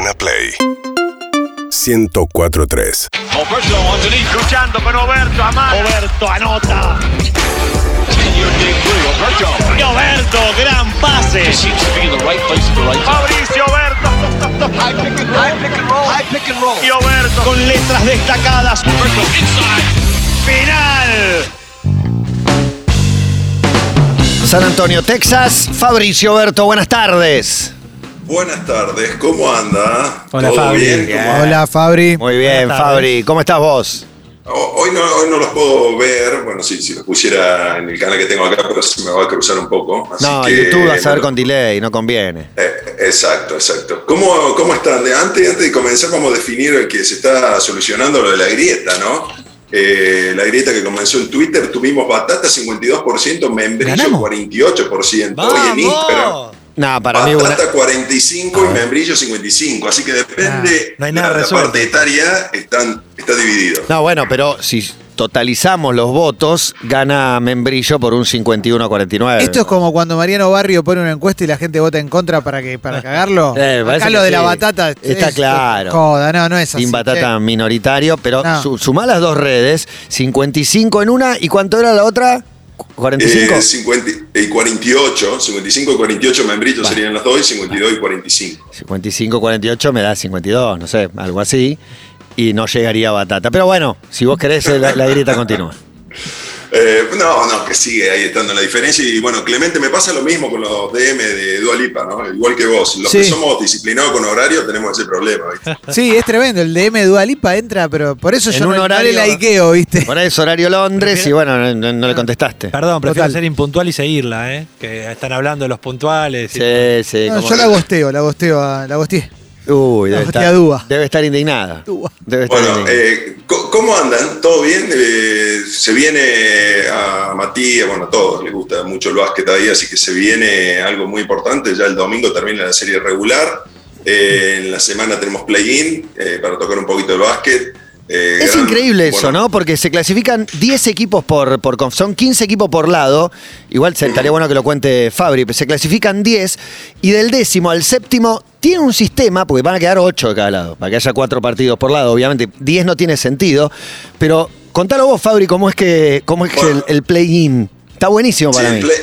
Urbana Play 1043. Oberto underneath, luchando con Oberto, Amar. Oberto anota. Y Oberto, gran pase. Fabricio Oberto. Y Oberto con letras destacadas. Final. San Antonio, Texas. Fabricio Berto, buenas tardes. Buenas tardes, ¿cómo anda? Hola, ¿Todo Fabri. bien? Bien. ¿Cómo anda? Hola Fabri. Muy bien. Fabri. ¿Cómo estás vos? Ho- Hoy no, hoy no los puedo ver, bueno, sí, si los pusiera en el canal que tengo acá, pero se me va a cruzar un poco. Así No, que, YouTube vas a ver con delay, no conviene. eh, exacto, exacto. ¿Cómo, cómo están? De- Antes, antes de comenzar, vamos a definir el que se está solucionando lo de la grieta, ¿no? Eh, la grieta que comenzó en Twitter, tuvimos batata 52%, membrillo ¿Ganamos? 48%. Hoy en Instagram, No, para mí una- Batata 45 y membrillo 55, así que depende Ah, no hay nada la, la parte etaria están, está dividido. No, bueno, pero si totalizamos los votos, gana Membrillo por un 51 a 49. Esto es como cuando Mariano Barrio pone una encuesta y la gente vota en contra para que para cagarlo. Eh, Acá lo de la batata Está es- claro. Joda, no, no es así. Sin batata che. minoritario, pero No. su- sumá las dos redes, 55 en una, ¿y cuánto era la otra? ¿45? Eh, 50 y 48, 55 y 48 membrillos serían las dos y 52 y 45. 55, 48 me da 52, no sé, algo así. Y no llegaría a batata. Pero bueno, si vos querés, la, la grieta continúa. Eh, no, no, que sigue ahí estando la diferencia. Y bueno, Clemente, me pasa lo mismo con los DM de Dualipa, ¿no? Igual que vos. Los que somos disciplinados con horario tenemos ese problema, ¿viste? Sí, es tremendo. El DM de Dualipa entra, pero por eso En yo un no, no horario- le likeo, ¿viste? Por ahí es horario Londres y bueno, no, no- no le contestaste. Perdón, prefiero Total. ser impuntual y seguirla, ¿eh? Que están hablando de los puntuales. y- Sí, sí. No, yo la gosteo, la gosteo, a- la gosteé. Uy, debe estar, dúa. debe estar indignada. Dúa. Debe estar Bueno, indignada. eh, ¿cómo andan? ¿Todo bien? Eh, se viene a Matías, bueno, a todos les gusta mucho el básquet ahí, así que se viene algo muy importante. Ya el domingo termina la serie regular. Eh, en la semana tenemos play-in eh, para tocar un poquito el básquet. Eh, Es gran- increíble eso, bueno, ¿no? Porque se clasifican 10 equipos por, por conf- son 15 equipos por lado. Igual estaría bueno que lo cuente Fabri, pero se clasifican 10 y del décimo al séptimo tiene un sistema, porque van a quedar 8 de cada lado, para que haya 4 partidos por lado. Obviamente 10 no tiene sentido, pero contalo vos, Fabri, cómo es que, cómo es que Bueno. el, el play-in. Está buenísimo Sí, para el, mí. play-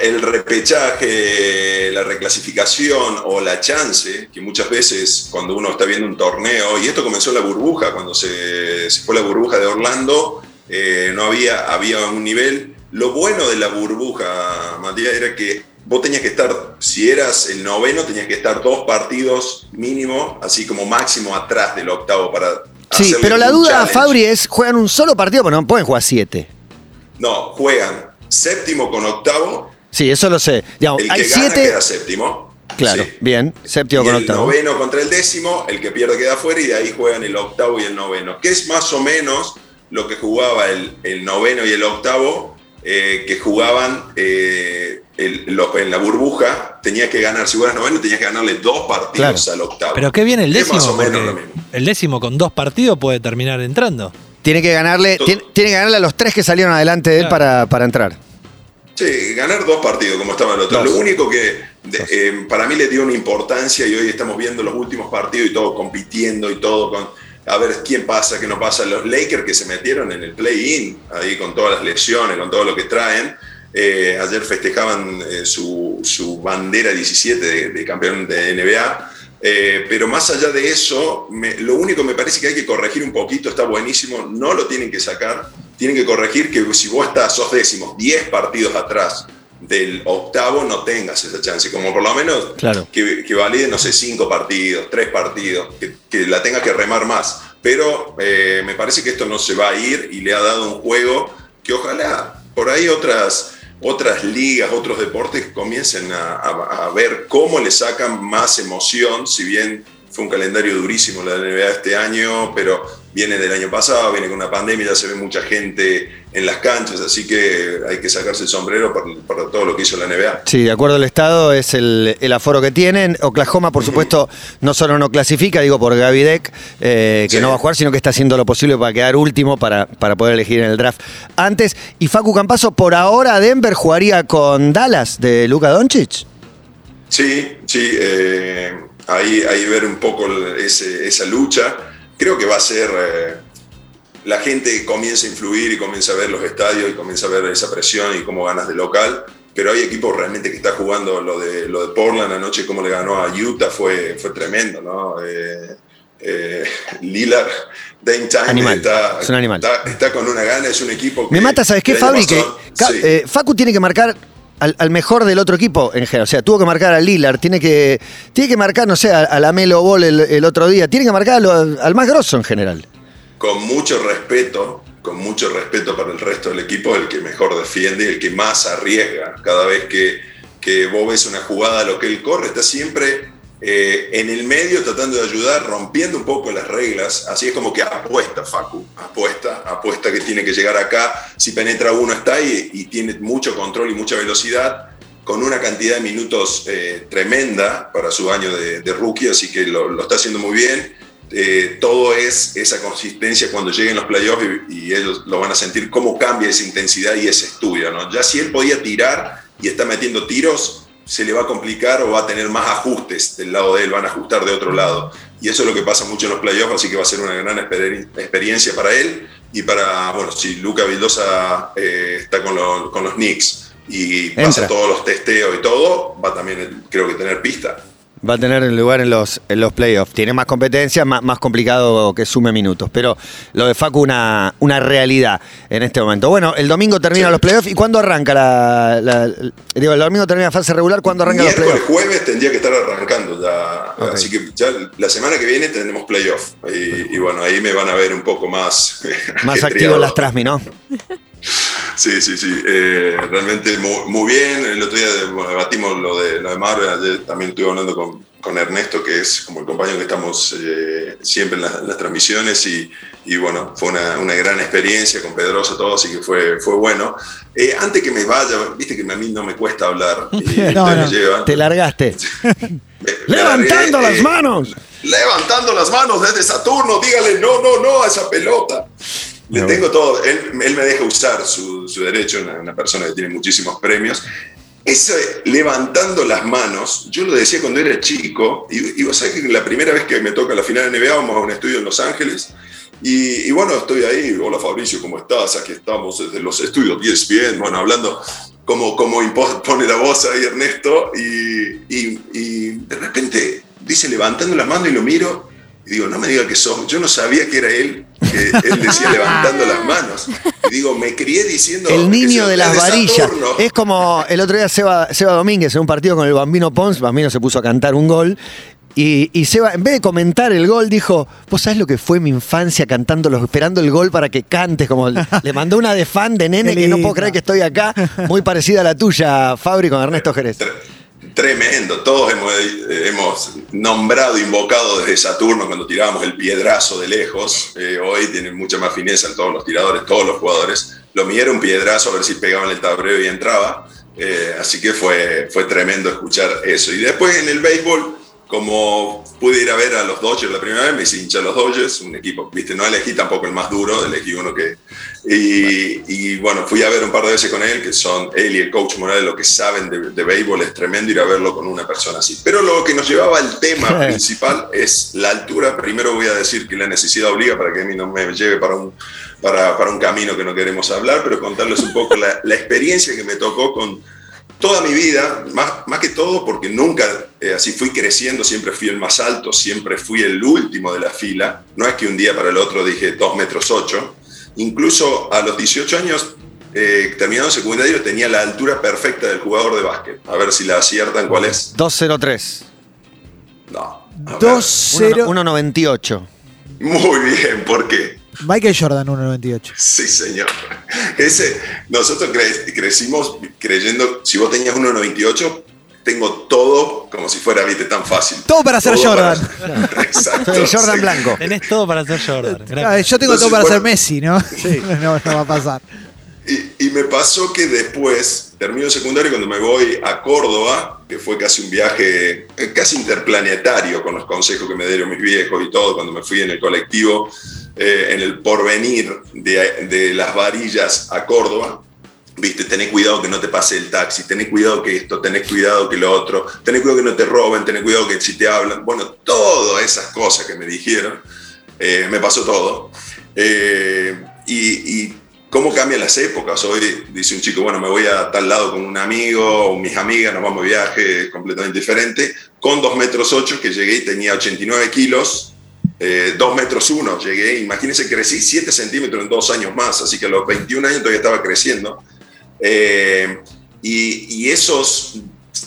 el repechaje, la reclasificación o la chance, que muchas veces cuando uno está viendo un torneo, y esto comenzó en la burbuja, cuando se, se fue la burbuja de Orlando, eh, no había, había un nivel. Lo bueno de la burbuja, Matías, era que vos tenías que estar, si eras el noveno, tenías que estar dos partidos mínimo, así como máximo atrás del octavo para... Sí, pero la duda, challenge. Fabri, es, juegan un solo partido, pero no pueden jugar 7. No, juegan séptimo con octavo, Sí, eso lo sé. Digamos, el que hay gana 7. queda séptimo. Claro, Sí. bien. Séptimo y con el octavo. noveno contra el décimo, el que pierde queda afuera y de ahí juegan el octavo y el noveno, que es más o menos lo que jugaba el, el noveno y el octavo, eh, que jugaban eh, el- en la burbuja, tenías que ganar, si fueras noveno, tenías que ganarle dos partidos al octavo. Pero qué bien el décimo, más o menos porque lo mismo. el décimo con dos partidos puede terminar entrando. Tiene que ganarle, tiene, tiene que ganarle a los tres que salieron adelante de él Claro. para, para entrar. Sí, ganar dos partidos como estaba el otro. Dos. Lo único que de- eh, para mí le dio una importancia y hoy estamos viendo los últimos partidos y todo compitiendo y todo con a ver quién pasa, qué no pasa. Los Lakers que se metieron en el play-in, ahí con todas las lesiones, con todo lo que traen. eh, ayer festejaban eh, su, su bandera 17 de, de campeón de NBA. Eh, pero más allá de eso, me- lo único me parece que hay que corregir un poquito, está buenísimo, no lo tienen que sacar, tienen que corregir que si vos estás, sos décimos, 10 partidos atrás del octavo, no tengas esa chance, como por lo menos Claro. que, que valide, no sé, 5 partidos, 3 partidos, que, que la tenga que remar más. Pero eh, me parece que esto no se va a ir y le ha dado un juego que ojalá por ahí otras otras ligas, otros deportes comiencen a, a- a ver cómo le sacan más emoción, si bien fue un calendario durísimo la NBA este año, pero viene del año pasado, viene con una pandemia, ya se ve mucha gente en las canchas, así que hay que sacarse el sombrero para, para todo lo que hizo la NBA. Sí, de acuerdo al Estado, es el, el aforo que tienen. Oklahoma, por supuesto, no solo no clasifica, digo por Gavidec, eh, que Sí. no va a jugar, sino que está haciendo lo posible para quedar último para, para poder elegir en el draft antes. Y Facu Campazo, por ahora Denver jugaría con Dallas de Luka Doncic. Sí, sí. eh, ahí, ahí ver un poco ese- esa lucha. Creo que va a ser... eh, la gente comienza a influir y comienza a ver los estadios y comienza a ver esa presión y cómo ganas de local. Pero hay equipos realmente que están jugando lo de, lo de Portland anoche, cómo le ganó a Utah, fue, fue tremendo, ¿no? Eh, eh, Lillard, Dame Time Animal, está, es un animal. Está, está con una gana, es un equipo que... Me mata, ¿sabes qué, Fabri? Que sí. eh, Facu tiene que marcar al, mejor del otro equipo en general. O sea, tuvo que marcar a Lillard, tiene que, tiene que marcar, no sé, a, la Melo Ball el, el otro día, tiene que marcar al más grosso en general. con mucho respeto, con mucho respeto para el resto del equipo, el que mejor defiende y el que más arriesga. Cada vez que, que vos ves una jugada, lo que él corre, está siempre eh, en el medio tratando de ayudar, rompiendo un poco las reglas. Así es como que apuesta Facu, apuesta, apuesta que tiene que llegar acá. Si penetra uno está ahí y tiene mucho control y mucha velocidad con una cantidad de minutos eh, tremenda para su año de, de rookie, así que lo, lo está haciendo muy bien. Eh, todo es esa consistencia cuando lleguen los playoffs y, y ellos lo van a sentir, cómo cambia esa intensidad y ese estudio. ¿no? Ya si él podía tirar y está metiendo tiros, se le va a complicar o va a tener más ajustes del lado de él, van a ajustar de otro lado. Y eso es lo que pasa mucho en los playoffs, así que va a ser una gran exper- experiencia para él y para, bueno, si Luca Vildosa eh, está con, lo- con los Knicks y pasa Entra. todos los testeos y todo, va también, creo que, tener pista. Va a tener el lugar en los, en los playoffs. Tiene más competencia, más, más complicado que sume minutos. Pero lo de Facu una, una realidad en este momento. Bueno, el domingo terminan Sí. los playoffs. ¿Y cuándo arranca la, la- Digo, el domingo termina la fase regular. ¿Cuándo arrancan los playoffs? jueves tendría que estar arrancando ya. Así que ya la semana que viene tendremos playoff. Y, y bueno, ahí me van a ver un poco más. Más activo ajetreado. en las Trasmi, ¿no? Sí, sí, sí. Eh, realmente muy, muy bien. El otro día debatimos lo de, lo de Marvel. Ayer también estuve hablando con, con Ernesto, que es como el compañero que estamos eh, siempre en, las- en las transmisiones. Y, y bueno, fue una, una gran experiencia con Pedroso, todo, así que fue, fue bueno. Eh, antes que me vaya, viste que a mí no me cuesta hablar. No, me no. llevan. Te largaste. Me- me ¡Levantando largué, las eh, manos! levantando las manos desde Saturno, dígale no, no, no a esa pelota. Le tengo todo, él, él me deja usar su, su derecho, una, una persona que tiene muchísimos premios. Ese levantando las manos, yo lo decía cuando era chico, y, y vos sabés que la primera vez que me toca la final de NBA, vamos a un estudio en Los Ángeles, y, y bueno, estoy ahí, hola Fabricio, ¿cómo estás? Aquí estamos desde los estudios E 10 bien, bueno, hablando como, como pone la voz ahí Ernesto, y, y- y de repente dice levantando las manos y lo miro, y digo, no me diga que sos, yo no sabía que era él, que él decía levantando las manos. Y digo, me crié diciendo... El niño de las varillas. Es como el otro día Seba, Seba Domínguez en un partido con el Bambino Pons. Bambino se puso a cantar un gol. Y, y Seba, en vez de comentar el gol, dijo: ¿Vos sabés lo que fue mi infancia cantándolo, esperando el gol para que cantes? Como le mandó una de fan de nene que no puedo creer que estoy acá, muy parecida a la tuya, Fabri, con Ernesto Jerez. Tre- Tremendo, todos hemos, eh, hemos nombrado, invocado desde Saturno cuando tirábamos el piedrazo de lejos. Eh, hoy tienen mucha más fineza en todos los tiradores, todos los jugadores. Lo mío un piedrazo a ver si pegaban el tablero y entraba. Eh, así que fue, fue tremendo escuchar eso. Y después en el béisbol, como pude ir a ver a los Dodgers la primera vez, me hice hincha a los Dodgers, un equipo, viste, no elegí tampoco el más duro, elegí uno que... Y, y, bueno, fui a ver un par de veces con él, que son él y el coach Morales, lo que saben de, de béisbol, es tremendo ir a verlo con una persona así. Pero lo que nos llevaba al tema principal es la altura. Primero voy a decir que la necesidad obliga para que a mí no me lleve para un, para, para un camino que no queremos hablar, pero contarles un poco la, la experiencia que me tocó con toda mi vida, más, más que todo porque nunca eh, así fui creciendo, siempre fui el más alto, siempre fui el último de la fila. No es que un día para el otro dije 2 metros 8. Incluso a los 18 años, eh, terminando secundario, tenía la altura perfecta del jugador de básquet. A ver si la aciertan cuál es. 203. No. A ver. 2-0. 1.98. Muy bien, ¿por qué? Michael Jordan, 1.98. Sí, señor. Ese, nosotros cre- crecimos creyendo, si vos tenías 1,98, tengo todo como si fuera, viste, tan fácil. Todo para ser Jordan. para- Exacto. Jordan sí. blanco. Tenés todo para ser Jordan. Ah, Yo tengo Entonces, todo para bueno. ser Messi, ¿no? no, no va a pasar. Y, y me pasó que después, termino el secundario, cuando me voy a Córdoba, que fue casi un viaje eh, casi interplanetario con los consejos que me dieron mis viejos y todo, cuando me fui en el colectivo, eh, en el porvenir de, las varillas a Córdoba, Viste, tenés cuidado que no te pase el taxi, tenés cuidado que esto, tenés cuidado que lo otro, tenés cuidado que no te roben, tenés cuidado que si te hablan. Bueno, todas esas cosas que me dijeron, eh, me pasó todo. Eh, y, y cómo cambian las épocas. Hoy dice un chico, bueno, me voy a tal lado con un amigo o mis amigas, nos vamos de viaje completamente diferente, con 2 metros 8 que llegué y tenía 89 kilos, eh, 2 metros 1 llegué, imagínense, crecí 7 centímetros en dos años más, así que a los 21 años todavía estaba creciendo. Eh, y, esos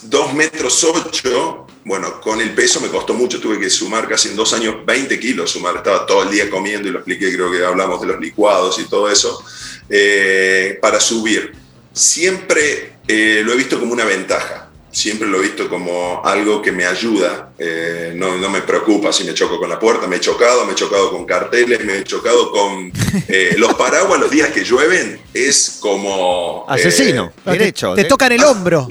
2 metros 8, bueno, con el peso me costó mucho, tuve que sumar casi en dos años 20 kilos, sumar, estaba todo el día comiendo y lo expliqué, creo que hablamos de los licuados y todo eso, eh, para subir. Siempre eh, lo he visto como una ventaja, siempre lo he visto como algo que me ayuda, eh, no, no, me preocupa si me choco con la puerta, me he chocado, me he chocado con carteles, me he chocado con eh, los paraguas los días que llueven, es como... Asesino, Eh, derecho. Te, te tocan el hombro.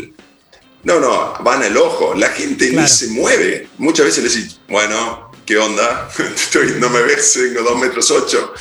No, no, van al ojo, la gente Claro. ni se mueve. Muchas veces le decís, bueno, ¿qué onda? Estoy- no me ves, tengo dos metros ocho.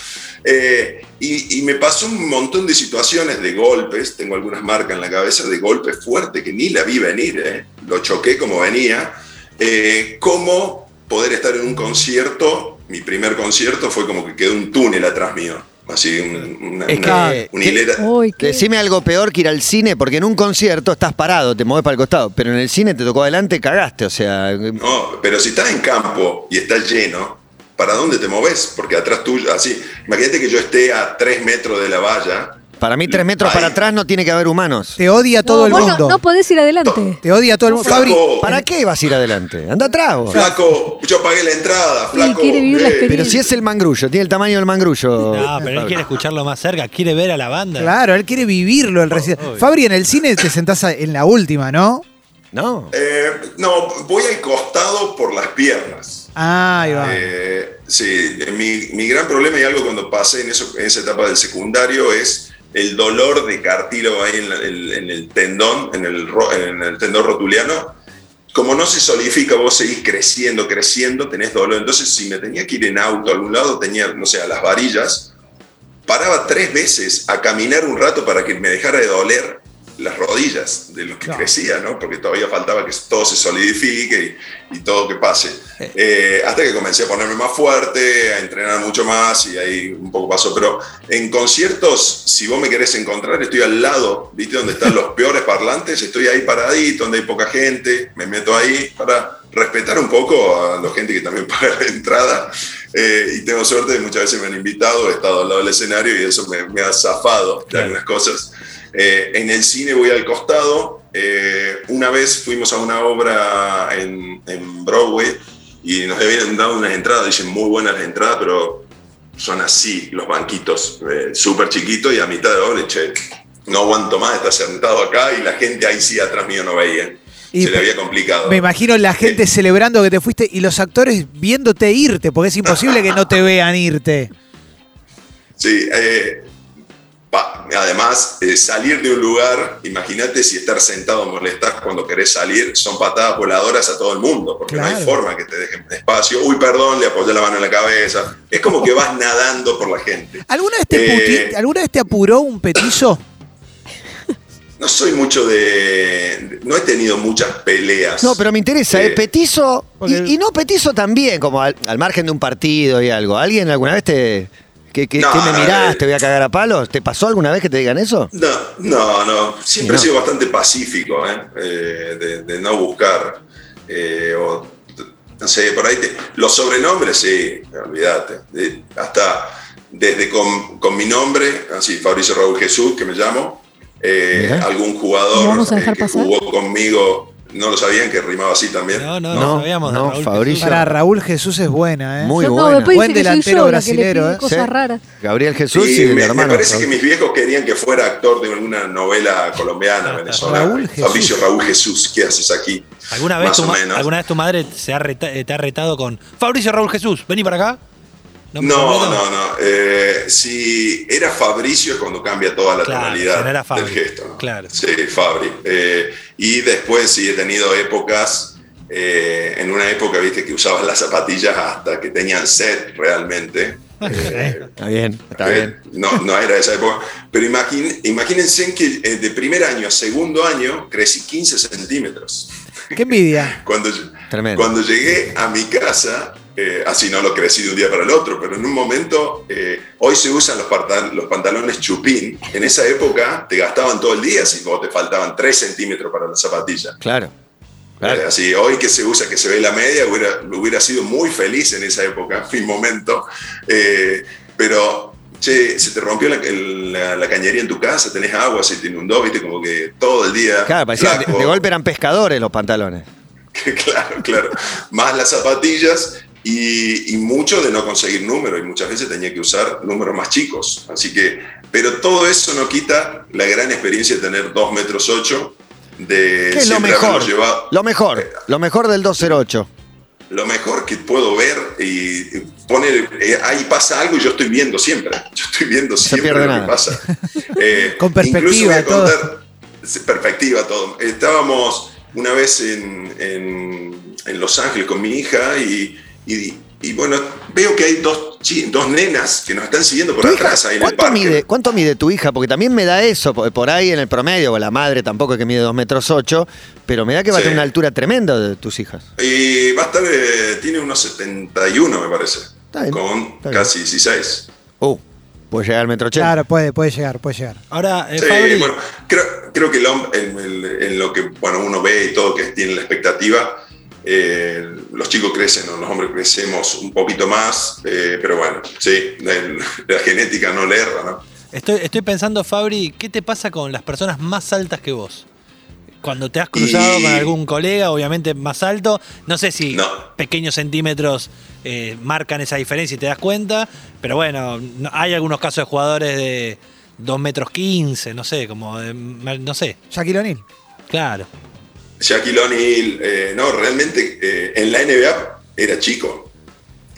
Eh, y, y me pasó un montón de situaciones de golpes, tengo algunas marcas en la cabeza de golpes fuertes que ni la vi venir, eh. lo choqué como venía. Eh, ¿Cómo poder estar en un concierto? Mi primer concierto fue como que quedó un túnel atrás mío, así un- una, Es una- que- una que- hilera. Uy, Decime algo peor que ir al cine, porque en un concierto estás parado, te mueves para el costado, pero en el cine te tocó adelante, cagaste, o sea... No, pero si estás en campo y está lleno, ¿para dónde te moves? Porque atrás tuyo, así, imagínate que yo esté a tres metros de la valla. Para mí, tres metros Ahí. para atrás no tiene que haber humanos. Te odia todo No, el vos no- mundo. No, podés ir adelante. Te odia todo el mundo. Fabri, Flaco, ¿Para qué vas a ir adelante? Anda atrás, vos. flaco, yo pagué la entrada, Sí, flaco. quiere vivir la eh, experiencia. Pero si es el mangrullo, tiene el tamaño del mangrullo. No, pero él quiere escucharlo más cerca, quiere ver a la banda. claro, él quiere vivirlo el recital. Fabri, en el cine te sentás a- en la última, ¿no? ¿No? eh, no, voy al costado por las piernas. Ah, ahí va. Eh, sí, mi, mi gran problema y algo cuando pasé en, eso, en esa etapa del secundario es el dolor de cartílago ahí en, la- en- en el tendón, en el, ro- en el tendón rotuliano. Como no se solidifica, vos seguís creciendo, creciendo, tenés dolor. Entonces, si me tenía que ir en auto a algún lado, tenía, no sé, a las varillas, paraba tres veces a caminar un rato para que me dejara de doler las rodillas de lo que Claro. crecía, ¿no? Porque todavía faltaba que todo se solidifique y, y todo que pase. Eh, hasta que comencé a ponerme más fuerte, a entrenar mucho más y ahí un poco pasó. Pero en conciertos, si vos me querés encontrar, estoy al lado, ¿viste? Donde están los peores parlantes, estoy ahí paradito, donde hay poca gente, me meto ahí para respetar un poco a la gente que también paga la entrada. Eh, y tengo suerte muchas veces me han invitado, he estado al lado del escenario y eso me, me ha zafado de algunas cosas. Eh, en el cine voy al costado. Eh, una vez fuimos a una obra en, en Broadway y nos habían dado unas entradas, dicen muy buenas las entradas, pero son así los banquitos, eh, súper chiquitos y a mitad de obra, che, no aguanto más, está sentado acá y la gente ahí sí atrás mío no veía. Y Se le había complicado. Me imagino la gente celebrando que te fuiste y los actores viéndote irte, porque es imposible que no te vean irte. Sí, eh, además, eh, salir de un lugar, imagínate si estar sentado molestar cuando querés salir, son patadas voladoras a todo el mundo, porque no hay forma que te dejen espacio. Uy, perdón, le apoyé la mano en la cabeza. Es como que vas nadando por la gente. ¿Alguna vez te, Eh, puti- ¿alguna vez te apuró un petizo? No soy mucho de... No he tenido muchas peleas. No, pero me interesa, ¿eh? Eh, Petizo, y no petizo también, como al, al margen de un partido y algo. ¿Alguien alguna vez te... que, que- No, que me no, mirás, eh. te voy a cagar a palos? ¿Te pasó alguna vez que te digan eso? No, no, no. Siempre No. he sido bastante pacífico, ¿eh? Eh, de, de no buscar. eh, o, no sé, por ahí. te- los sobrenombres, sí, olvídate. De- hasta desde con, con mi nombre, así, Fabricio Raúl Jesús, que me llamo, eh, algún ¿Lo jugador vamos a dejar eh, que pasar? jugó conmigo, no lo sabían que rimaba así también. No, no, No, no, sabíamos de no, Raúl Fabricio. Jesús. Para Raúl Jesús es buena, ¿eh? Muy No, buena. Buen delantero brasilero, ¿eh? Cosas Sí. raras. Gabriel Jesús Sí, y el me, me hermano. parece que mis viejos querían que fuera actor de alguna novela colombiana, venezolana. Raúl Jesús. Fabricio Raúl Jesús, ¿qué haces aquí? ¿Alguna vez, Más tu o ma- menos. ¿Alguna vez tu madre se ha reta- te ha retado con Fabricio Raúl Jesús? Vení para acá. No, no, no. Eh, si era Fabricio es cuando cambia toda la Claro, tonalidad si no era del Fabri, gesto. ¿no? claro. Sí, Fabri. Eh, y después sí he tenido épocas, eh, en una época, viste, que usabas las zapatillas hasta que tenían set realmente. Eh, Está bien, está eh, bien. No, no era esa época. Pero imagín- imagínense que eh, de primer año a segundo año crecí 15 centímetros. Qué envidia. Cuando, Tremendo. cuando llegué a mi casa, eh, así no lo crecí de un día para el otro, pero en un momento, eh, hoy se usan los, pantalones chupín. En esa época te gastaban todo el día si vos te faltaban 3 centímetros para la zapatilla. Claro. Claro. Eh, así, hoy que se usa, que se ve la media, hubiera, hubiera sido muy feliz en esa época, mi momento. Pero, che, se te rompió la, el- la- la cañería en tu casa, tenés agua, se te inundó, viste, como que todo el día. Claro, parecía, de, de golpe eran pescadores los pantalones. claro, claro. Más las zapatillas y, y mucho de no conseguir números. Y muchas veces tenía que usar números más chicos. Así que, pero todo eso no quita la gran experiencia de tener 2 metros 8. De ¿Qué es lo mejor? llevado- Lo mejor. Lo mejor del 208. lo mejor que puedo ver y poner, eh, ahí pasa algo y yo estoy viendo siempre, yo estoy viendo siempre lo nada. que pasa. Eh, Con perspectiva, incluso voy a todo. contar- perspectiva todo. Estábamos una vez en, en- en Los Ángeles con mi hija y, y- y bueno, veo que hay dos, dos nenas que nos están siguiendo por ¿Tu hija, atrás ahí en el ¿cuánto, parque. mide, ¿Cuánto mide tu hija? Porque también me da eso, por, ahí en el promedio, o la madre tampoco es que mide 2 metros 8, pero me da que va a tener una altura tremenda de tus hijas. Y va a estar, eh, tiene unos 71 me parece, Está bien, con está bien. casi 16. Uh, puede llegar al metro 80. Claro, puede, puede llegar, puede llegar. Ahora, eh, Sí, Fabri, bueno, creo, creo que el en, el- en lo que bueno, uno ve y todo que tiene la expectativa, eh, los chicos crecen o los hombres crecemos un poquito más, eh, pero bueno, sí, la, la genética no le erra, ¿no? estoy, estoy pensando, Fabri, ¿qué te pasa con las personas más altas que vos? Cuando te has cruzado Y- con algún colega, obviamente más alto, no sé si No. pequeños centímetros eh, marcan esa diferencia y te das cuenta, pero bueno, no- hay algunos casos de jugadores de 2 metros 15, no sé, como de, no sé, Shaquille O'Neal. claro. Shaquille O'Neal, eh, no, realmente eh, en la NBA era chico,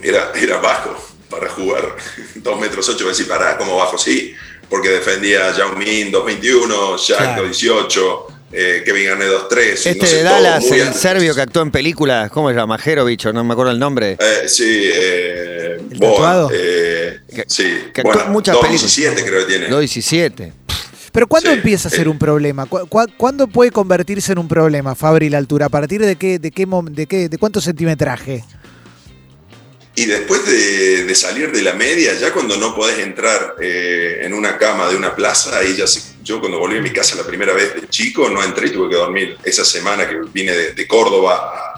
era, era bajo para jugar 2 metros 8, decir, pará, como bajo, sí, porque defendía a Yao Min 221, Shaq Claro. 18, eh, Kevin Garnett 23, Este no sé, de Dallas, el alto. serbio que actuó en películas, ¿cómo se llama? Jerovich, o no me acuerdo el nombre. Eh, sí, eh, ¿El Boa, eh, Que- sí, que en muchas películas. 17 creo que tiene. 217. Pero ¿cuándo Sí, empieza a ser un problema? ¿Cu- cu- ¿Cuándo puede convertirse en un problema, Fabri, la altura? ¿A partir de qué, de qué, de qué, de cuánto centimetraje? Y después de, de salir de la media, ya cuando no podés entrar eh, en una cama de una plaza, ahí ya se- yo cuando volví a mi casa la primera vez de chico, no entré y tuve que dormir. Esa semana que vine de, de Córdoba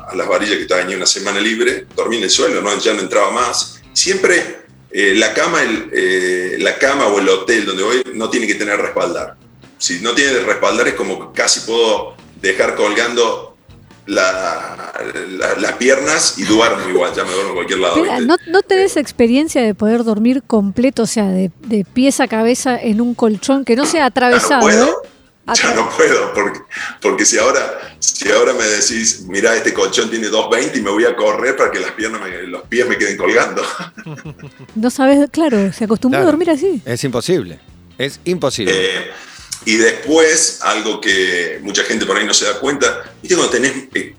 a, a Las Varillas, que estaba en una semana libre, dormí en el suelo, no, ya no entraba más. Siempre eh, la, cama, el, eh, la cama o el hotel donde voy no tiene que tener respaldar. Si no tiene respaldar es como casi puedo dejar colgando la- la- las piernas y duermo igual, ya me duermo en cualquier lado. Pero. ¿no, ¿No tenés experiencia de poder dormir completo, o sea, de, de pies a cabeza en un colchón que no sea atravesado? no puedo, ¿eh? Ya Atra- no puedo, porque, porque si, ahora, si ahora me decís, mira, este colchón tiene 2.20 y me voy a correr para que las piernas me- los pies me queden colgando. No sabes, claro, se acostumbró Claro. a dormir así. Es imposible. Es imposible. Eh, y después, algo que mucha gente por ahí no se da cuenta, ¿viste cuando tenés eh,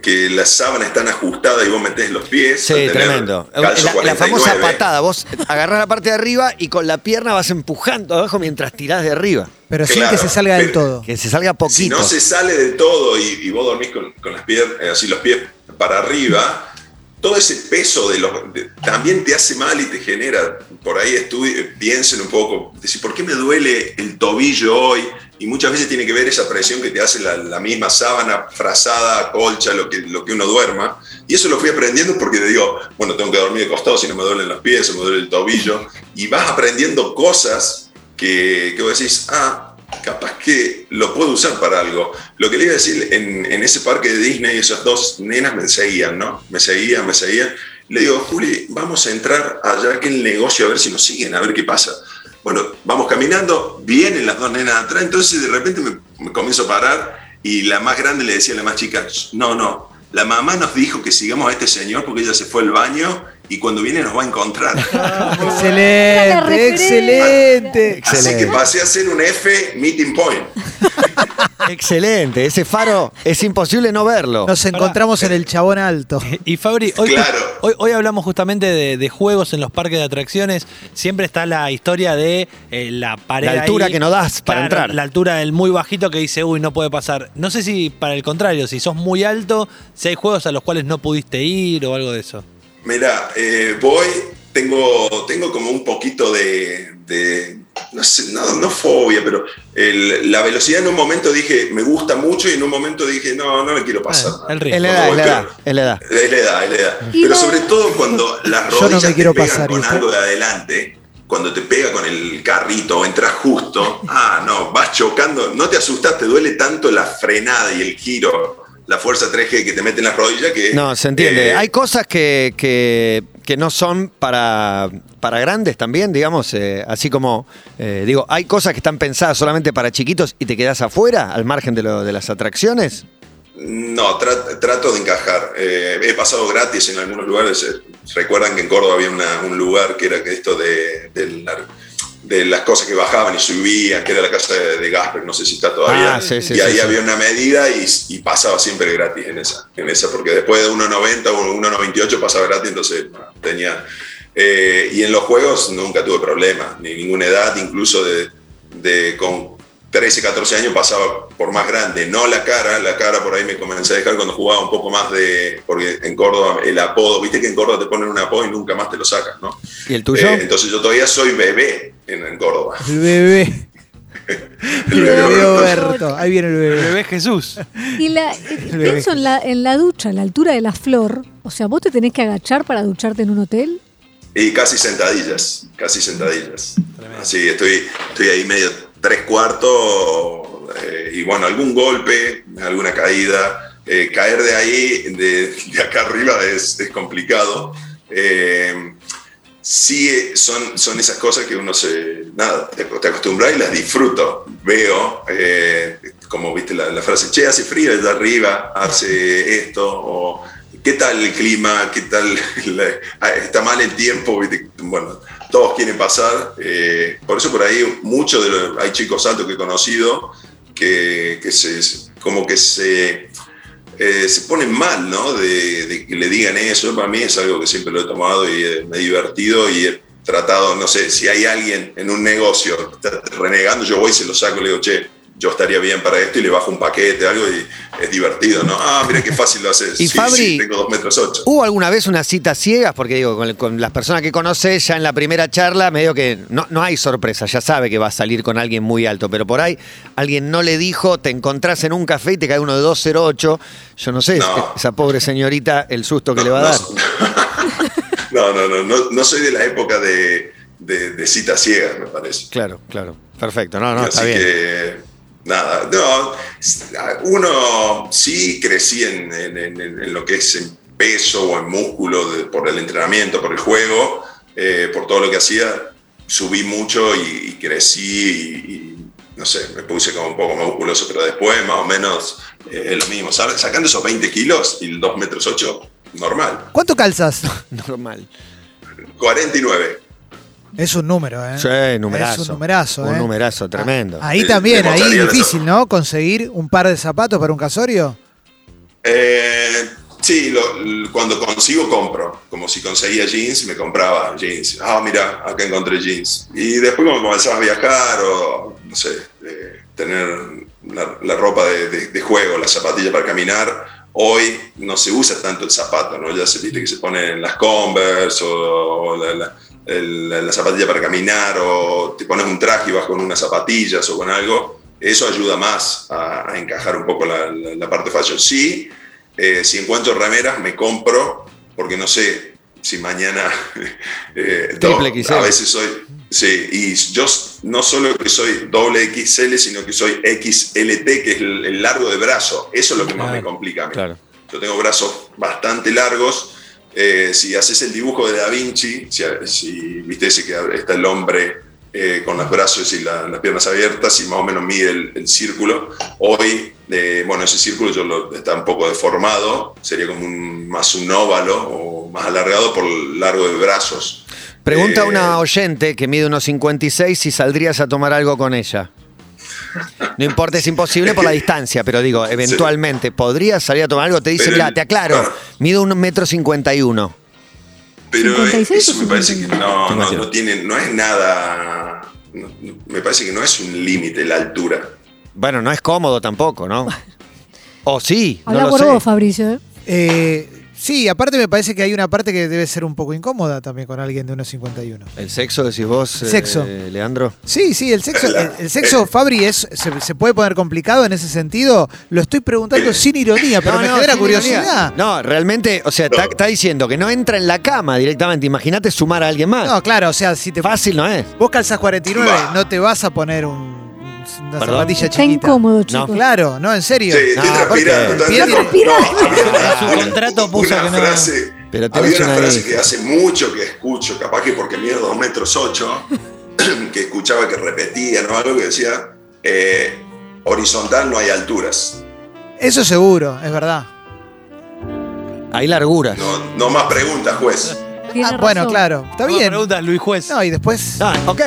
que las sábanas están ajustadas y vos metés los pies? Sí, tremendo. La, la famosa 49, patada. Vos agarrás la parte de arriba y con la pierna vas empujando abajo mientras tirás de arriba. Pero sin Claro, que se salga del todo. Que se salga Si poquito. no se sale del todo y, y vos dormís con, con las piernas, eh, así los pies para arriba, todo ese peso de los también te hace mal y te genera, por ahí estudi- eh, piensen un poco, decir, ¿por qué me duele el tobillo hoy? Y muchas veces tiene que ver esa presión que te hace la, misma sábana, frazada, colcha, lo que, lo que uno duerma. Y eso lo fui aprendiendo porque digo, bueno, tengo que dormir de costado si no me duelen los pies o me duele el tobillo. Y vas aprendiendo cosas que, que vos decís, ah, capaz que lo puedo usar para algo. Lo que le iba a decir, en, en ese parque de Disney, esas dos nenas me seguían, ¿no? Me seguían, me seguían. Le digo, Juli, vamos a entrar allá que el negocio a ver si nos siguen, a ver qué pasa. Bueno, vamos caminando, vienen las dos nenas atrás, entonces de repente me, me comienzo a parar y la más grande le decía a la más chica, no, no, la mamá nos dijo que sigamos a este señor porque ella se fue al baño y cuando viene nos va a encontrar. Excelente, referencia. excelente. Así que Excelente. pasé a ser un F meeting point. Excelente, ese faro es imposible no verlo. Nos encontramos en el chabón alto. Y Fabri, hoy, Claro. hoy, hoy hablamos justamente de, de juegos en los parques de atracciones. Siempre está la historia de eh, la pared. La altura ahí. que no das para Claro, entrar. La altura del muy bajito que dice, uy, no puede pasar. No sé si para el contrario, si sos muy alto, si hay juegos a los cuales no pudiste ir o algo de eso. Mira, eh, voy, tengo, tengo como un poquito de, de- no sé, no, no fobia, pero el- la velocidad en un momento dije, me gusta mucho y en un momento dije, no, no me quiero pasar. Ah, el edad, es la edad, es la edad. Es la edad, es la edad. Pero sobre todo cuando las no rodillas me quiero te pegan pasar, ¿y con algo de adelante, cuando te pega con el carrito o entras justo, ah, no, vas chocando, no te asustas, te duele tanto la frenada y el giro, la fuerza 3G que te mete en las rodillas que... No, se entiende. eh, Hay cosas que, que, que no son para, para grandes también, digamos, eh, así como, eh, digo, hay cosas que están pensadas solamente para chiquitos y te quedas afuera, al margen de, lo, de las atracciones. No, tra- trato de encajar. He pasado gratis en algunos lugares. Recuerdan que en Córdoba había una- un lugar que era esto de, de la- de las cosas que bajaban y subían, que era la casa de, de Gasper, no sé si está todavía. Ah, sí, sí, y ahí sí. había una medida y, y pasaba siempre gratis en esa, en esa, porque después de 1,90 o 1,98 pasaba gratis, entonces tenía... eh, y en los juegos nunca tuve problemas, ni ninguna edad, incluso de, de con 13, 14 años pasaba por más grande, no la cara, la cara por ahí me comencé a dejar cuando jugaba un poco más de, porque en Córdoba el apodo, viste que en Córdoba te ponen un apodo y nunca más te lo sacas, ¿no? ¿Y el tuyo? Eh, entonces yo todavía soy bebé en, en Córdoba. El bebé. El bebé bebé Roberto. Roberto. Ahí viene el bebé. Bebé Jesús. Y la, bebé. pienso en la, en la ducha, en la altura de la flor. O sea, vos te tenés que agachar para ducharte en un hotel. Y casi sentadillas, casi sentadillas. Así, estoy, estoy ahí medio tres cuartos eh, y bueno, algún golpe, alguna caída. eh, caer de ahí, de, de acá arriba, es, es complicado. Eh, sí, son, son esas cosas que uno se. Nada, te, te y las disfruto. Veo, eh, como viste la, la frase, che, hace frío desde arriba, hace esto, o qué tal el clima, qué tal. la- está mal el tiempo, ¿viste? Bueno, todos quieren pasar. eh, por eso, por ahí, muchos de los. Hay chicos altos que he conocido que, que se, como que se eh, se ponen mal, ¿no? De, de que le digan eso. Para mí es algo que siempre lo he tomado y eh, me he divertido y he tratado, no sé, si hay alguien en un negocio está renegando, yo voy y se lo saco y le digo, che, yo estaría bien para esto y le bajo un paquete, algo y es divertido, ¿no? Ah, mira qué fácil lo haces. Y sí, Fabri- sí, tengo dos metros ocho. ¿Hubo alguna vez unas citas ciegas? Porque digo, con, con las personas que conoces ya en la primera charla, medio que no, no hay sorpresa, ya sabe que va a salir con alguien muy alto, pero por ahí alguien no le dijo, te encontrás en un café y te cae uno de 208. Yo no sé, No. esa pobre señorita, el susto que le va a dar. No, no, no, no, no soy de la época de, de, de citas ciegas, me parece. Claro, claro. Perfecto. No, no, está Así bien. que, nada, no, uno sí crecí en, en- en- en lo que es en peso o en músculo de- por el entrenamiento, por el juego, eh, por todo lo que hacía, subí mucho y, y crecí y, y, no sé, me puse como un poco más musculoso, pero después más o menos eh, es lo mismo, ¿sabes? Sacando esos 20 kilos y el 2 metros 8, normal. ¿Cuánto calzas? Normal. 49. Es un número, ¿eh? Sí, numerazo. Es un numerazo, Un ¿eh? numerazo, tremendo. Ahí Sí, también, ahí difícil. ¿no? Conseguir un par de zapatos para un casorio. Eh, sí, lo- cuando consigo compro. Como si conseguía jeans, me compraba jeans. Ah, mira, acá encontré jeans. Y después como comenzaba a viajar o, no sé, eh, tener la, la ropa de, de- de juego, la zapatilla para caminar, hoy no se usa tanto el zapato, ¿no? Ya se viste que se ponen las Converse o, o la, la- el- la- la zapatilla para caminar o te pones un traje y vas con unas zapatillas o con algo. Eso ayuda más a, a encajar un poco la, la- la parte fashion. Sí, eh, si encuentro remeras, me compro, porque no sé si mañana. eh, Triple XL. A veces soy. Sí, y yo no solo que soy doble XL, sino que soy XLT, que es el, el largo de brazo. Eso es lo que más me Claro, complica a mí. Claro. Yo tengo brazos bastante largos. Eh, si haces el dibujo de Da Vinci, si, si viste ese que está el hombre eh, con los brazos y la- las piernas abiertas y más o menos mide el, el círculo, hoy, eh, bueno, ese círculo yo lo, está un poco deformado, sería como un, más un óvalo o más alargado por el largo de brazos. Pregunta Eh, una oyente que mide unos 56 si saldrías a tomar algo con ella. No importa, es imposible por la distancia, pero digo, eventualmente, ¿podrías salir a tomar algo? Te dice, mira, te aclaro, claro. mido un metro cincuenta y uno. Pero 56 eso me parece que no, no, 51. no tiene, no es nada. no- me parece que no es un límite la altura. Bueno, no es cómodo tampoco, ¿no? O sí, no Habla lo por sé. vos, Fabricio. ¿eh? Eh, sí, aparte me parece que hay una parte que debe ser un poco incómoda también con alguien de 1,51. ¿El sexo decís vos, eh, Sexo. Leandro? Sí, sí, el sexo, el, el sexo Fabri, es, se, se puede poner complicado en ese sentido. Lo estoy preguntando sin ironía, pero me genera sin curiosidad. ironía. No, realmente, o sea, está, No. está diciendo que no entra en la cama directamente. Imagínate sumar a alguien más. No, claro, o sea, si te Fácil no es. vos calzas 49, Va. no te vas a poner un, una Perdón. zapatilla Está chiquita. incómodo, chicos. Claro, no, en serio. Sí, estoy No, transpirando. Bien, transpirando. su contrato puso una que no- frase, Pero había una una frase que hace mucho que escucho, capaz que porque mido 2 metros 8, que escuchaba que repetían o algo que decía, eh, horizontal no hay alturas. Eso seguro, es verdad. Hay larguras. No, no más preguntas, juez. Ah, bueno, claro, está bien. preguntar, Luis Juez. No, y después. Ah, ok.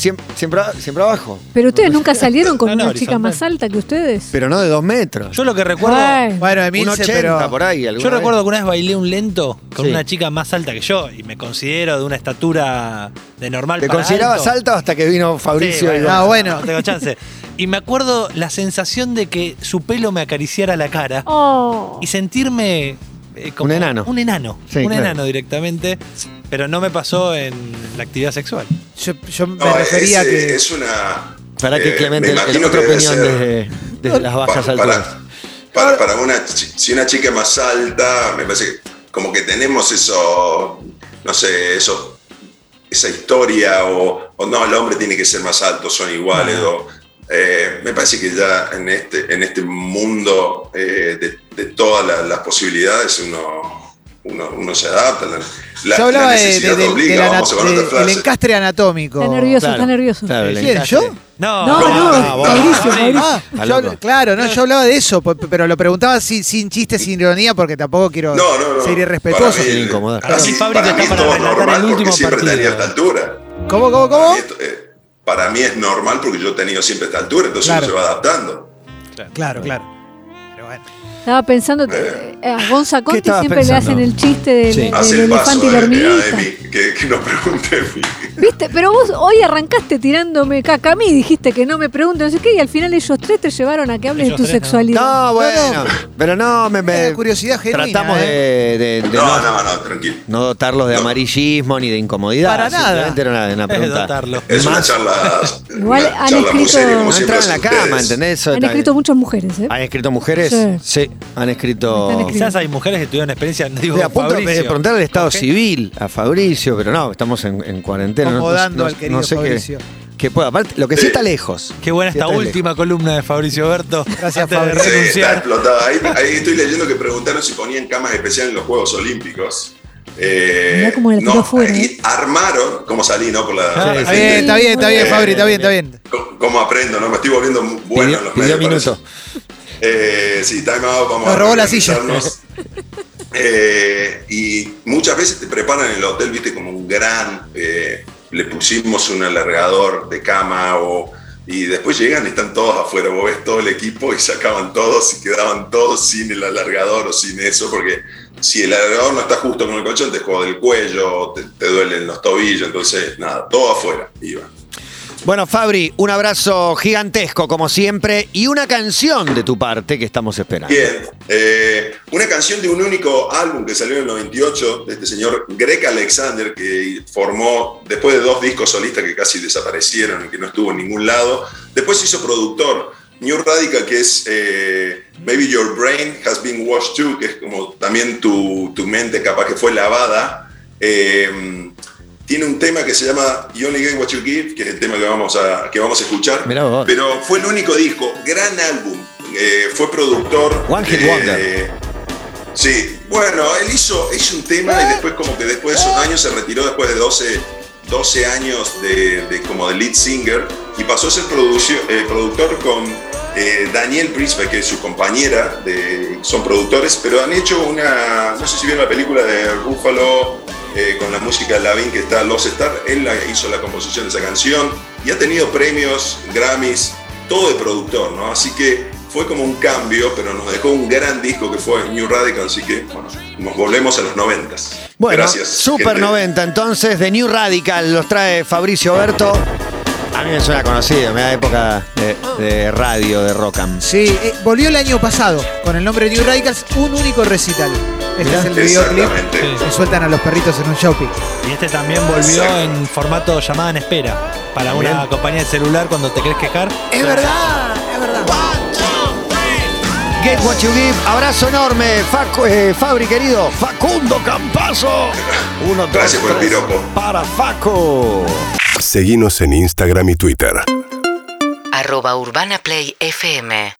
Siempre, siempre, siempre abajo. Pero ustedes nunca salieron con No, no, una chica horizontal. más alta que ustedes. Pero no de dos metros. Yo lo que recuerdo. Bueno, Bueno, Un Emilce, 80 pero. por ahí. alguna Yo vez. recuerdo que una vez bailé un lento con Sí. una chica más alta que yo y me considero de una estatura de normal ¿Te para considerabas alto. alto hasta que vino Sí, Fabricio? y bueno, Ah, bueno. No tengo chance. Y me acuerdo la sensación de que su pelo me acariciara la cara Oh. y sentirme como Un enano. Un enano. Sí, un claro. enano directamente. Pero no me pasó en la actividad sexual. Yo, yo me No, refería a es, eh, que. es una. Para que eh, Clemente, me el- otra opinión ser- desde, desde las bajas Pa- alturas. Para, para, una, si una chica es más alta, me parece que como que tenemos eso, no sé, eso, esa historia, o, o no, el hombre tiene que ser más alto, son iguales, o, eh, me parece que ya en este, en este mundo eh, de, de todas la- las posibilidades uno, uno, uno se adapta. La, la- Yo hablaba la de- de- obliga, la vamos otra frase. encastre anatómico. Está nervioso, Claro, está nervioso. claro, el ¿Quién, encastre. yo? No, No, no, vos. Ah, yo- loco. claro, no, yo hablaba de eso, pe- pero lo preguntaba sin, sin chiste, sin ironía, porque tampoco quiero No, no, no. ser irrespetuoso. Para mí, Sin incomodar. Así- está es para todo relatar normal el porque último siempre partido. tenía esta altura. ¿Cómo, cómo, Para cómo? Eh, para mí es normal porque yo he tenido siempre esta altura, entonces Claro. uno se va adaptando. Claro, claro. Pero bueno. Estaba pensando, eh, a Gonza Conti siempre le hacen el chiste del, Sí. del Hace el paso elefante y la hormiguita. Ademi, que, que nos pregunte. ¿Viste? Pero vos hoy arrancaste tirándome caca a mí, dijiste que no me pregunten, no sé qué, y al final ellos tres te llevaron a que hables de tu sexualidad. No, bueno. No, no. Pero no, me, me- Era curiosidad genuina, Tratamos ¿eh? de, de- de No, no, no, no, tranquilo. no dotarlos de No. amarillismo ni de incomodidad. Para nada. Simplemente era una, una pregunta. dotarlo. Es una Más- charla, Igual una han charla muy escrito- seria, como No siempre en la hacen cama, ustedes. ¿entendés? Eso Han escrito muchas mujeres, ¿eh? ¿Han escrito mujeres? Sí. Han escrito. Están escribiendo. Quizás hay mujeres que tuvieron experiencia, digo Estoy a punto de Fabricio. preguntar el estado civil a Fabricio, pero no, estamos en, en no- no- Acomodando no, al querido no sé qué, Fabricio. qué pueda. Aparte, lo que sí está lejos. Qué buena Sí esta última columna de Fabricio Berto. Gracias, antes de Fabri. Sí, está explotada. Ahí, ahí estoy leyendo que preguntaron si ponían camas especiales en los Juegos Olímpicos. Eh, Mirá cómo la tiró no, fuera, ¿eh? armaron, como salí, ¿no? Por la, Ah, la Está bien, está bien, está bien, Eh, Fabri, está bien, está bien. ¿Cómo- ¿Cómo aprendo? ¿no? Me estoy volviendo muy bueno en los medios. minuto. parece. Eh, sí, time out, vamos Nos a robó la silla. Eh, y muchas veces te preparan en el hotel, viste, como un gran. eh, le pusimos un alargador de cama o. Y después llegan y están todos afuera. Vos ves todo el equipo y sacaban todos y quedaban todos sin el alargador o sin eso, porque si el alargador no está justo con el colchón, te jode el cuello, te, te duelen los tobillos. Entonces, nada, todo afuera iba. Bueno, Fabri, un abrazo gigantesco, como siempre, y una canción de tu parte que estamos esperando. Bien, eh, una canción de un único álbum que salió en el 98 de este señor Greg Alexander que formó después de dos discos solistas que casi desaparecieron y que no estuvo en ningún lado. Después hizo productor. New Radical, que es eh, Maybe Your Brain Has Been Washed Too, que es como también tu, tu mente capaz que fue lavada. Eh, tiene un tema que se llama You Only Get What You Give, que es el tema que vamos a, que vamos a escuchar. Pero fue el único disco, gran álbum. Eh, fue productor. One Hit de- Wonder. Sí, bueno, él hizo, hizo un tema y después como que después de esos años se retiró después de 12, 12 años de, de como de lead singer y pasó a ser eh, productor con eh, Daniel Brisbane, que es su compañera, de, son productores, pero han hecho una, no sé si vieron la película de Ruffalo eh, con la música de Lavín que está Los Star, él la- hizo la composición de esa canción y ha tenido premios, Grammys, todo de productor, ¿no? Así que fue como un cambio, pero nos dejó un gran disco que fue New Radical, así que bueno, nos volvemos a los noventas. Bueno, Gracias. Super gente. 90, entonces, de New Radical los trae Fabricio Berto. A mí me suena conocido, me da época de, de radio, de rock and. Sí, eh, volvió el año pasado con el nombre New Radicals, un único recital. Este es el videoclip que sueltan a los perritos en un shopping. Y este también volvió Exacto. en formato llamada en espera para una compañía de celular cuando te querés quejar. Es verdad, es verdad. Get what you give. Abrazo enorme, Facu- eh, Fabri querido. Facundo Campazo. Uno, dos, Gracias por el tres. piropo. Para Facu. Seguinos en Instagram y Twitter. arroba Urbana Play FM